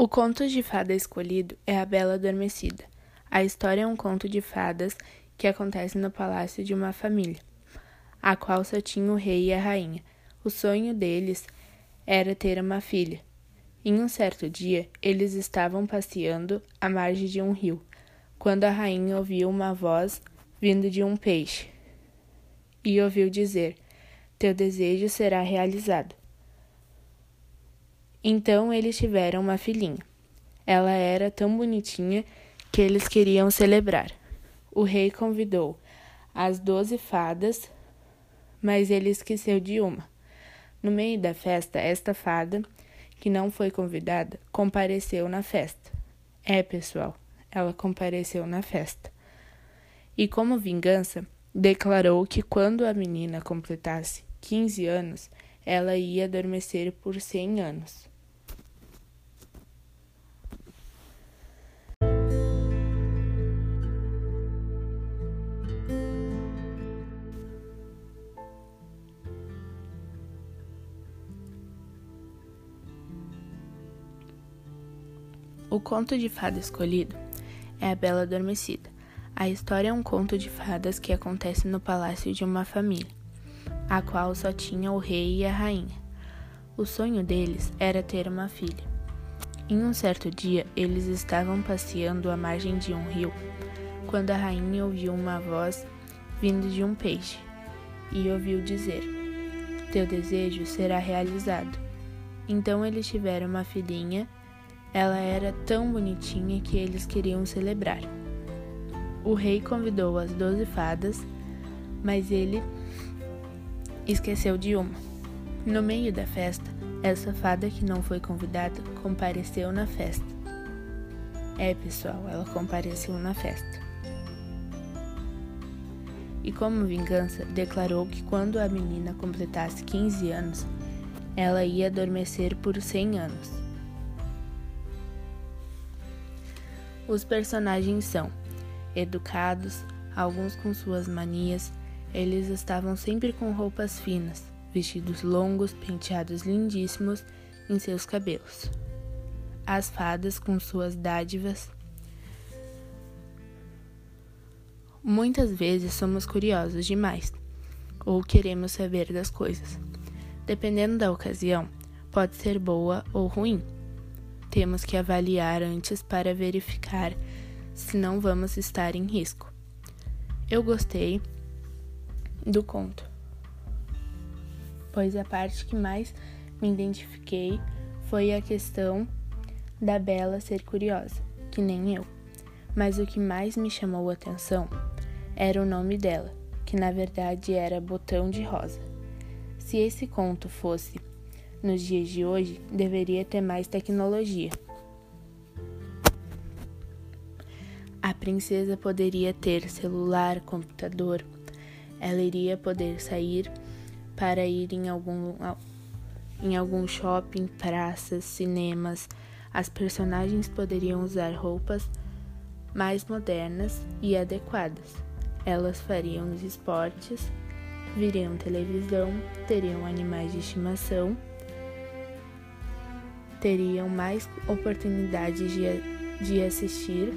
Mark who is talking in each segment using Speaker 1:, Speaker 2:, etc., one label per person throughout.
Speaker 1: O conto de fada escolhido é A Bela Adormecida. A história é um conto de fadas que acontece no palácio de uma família, a qual só tinha o rei e a rainha. O sonho deles era ter uma filha. Em um certo dia, eles estavam passeando à margem de um rio, quando a rainha ouviu uma voz vindo de um peixe e ouviu dizer: Teu desejo será realizado. Então eles tiveram uma filhinha. Ela era tão bonitinha que eles queriam celebrar. O rei convidou as doze fadas, mas ele esqueceu de uma. No meio da festa, esta fada, que não foi convidada, compareceu na festa. É, pessoal, ela compareceu na festa. E como vingança, declarou que quando a menina completasse 15 anos, ela ia adormecer por 100 anos. O conto de fada escolhido é A Bela Adormecida. A história é um conto de fadas que acontece no palácio de uma família, a qual só tinha o rei e a rainha. O sonho deles era ter uma filha. Em um certo dia, eles estavam passeando à margem de um rio, quando a rainha ouviu uma voz vindo de um peixe e ouviu dizer: Teu desejo será realizado. Então eles tiveram uma filhinha ela era tão bonitinha que eles queriam celebrar. O rei convidou as doze fadas, mas ele esqueceu de uma. No meio da festa, essa fada que não foi convidada compareceu na festa. É, pessoal, ela compareceu na festa. E como vingança, declarou que quando a menina completasse 15 anos, ela ia adormecer por 100 anos. Os personagens são educados, alguns com suas manias, eles estavam sempre com roupas finas, vestidos longos, penteados lindíssimos em seus cabelos. As fadas com suas dádivas. Muitas vezes somos curiosos demais ou queremos saber das coisas. Dependendo da ocasião, pode ser boa ou ruim temos que avaliar antes para verificar se não vamos estar em risco. Eu gostei do conto, pois a parte que mais me identifiquei foi a questão da Bela ser curiosa, que nem eu. Mas o que mais me chamou a atenção era o nome dela, que na verdade era Botão de Rosa. Se esse conto fosse nos dias de hoje, deveria ter mais tecnologia. A princesa poderia ter celular, computador. Ela iria poder sair para ir em algum, em algum shopping, praças, cinemas. As personagens poderiam usar roupas mais modernas e adequadas. Elas fariam os esportes, viriam televisão, teriam animais de estimação teriam mais oportunidades de, de assistir,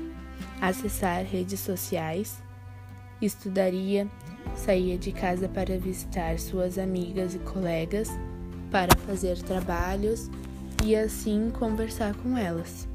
Speaker 1: acessar redes sociais, estudaria, saía de casa para visitar suas amigas e colegas, para fazer trabalhos e assim conversar com elas.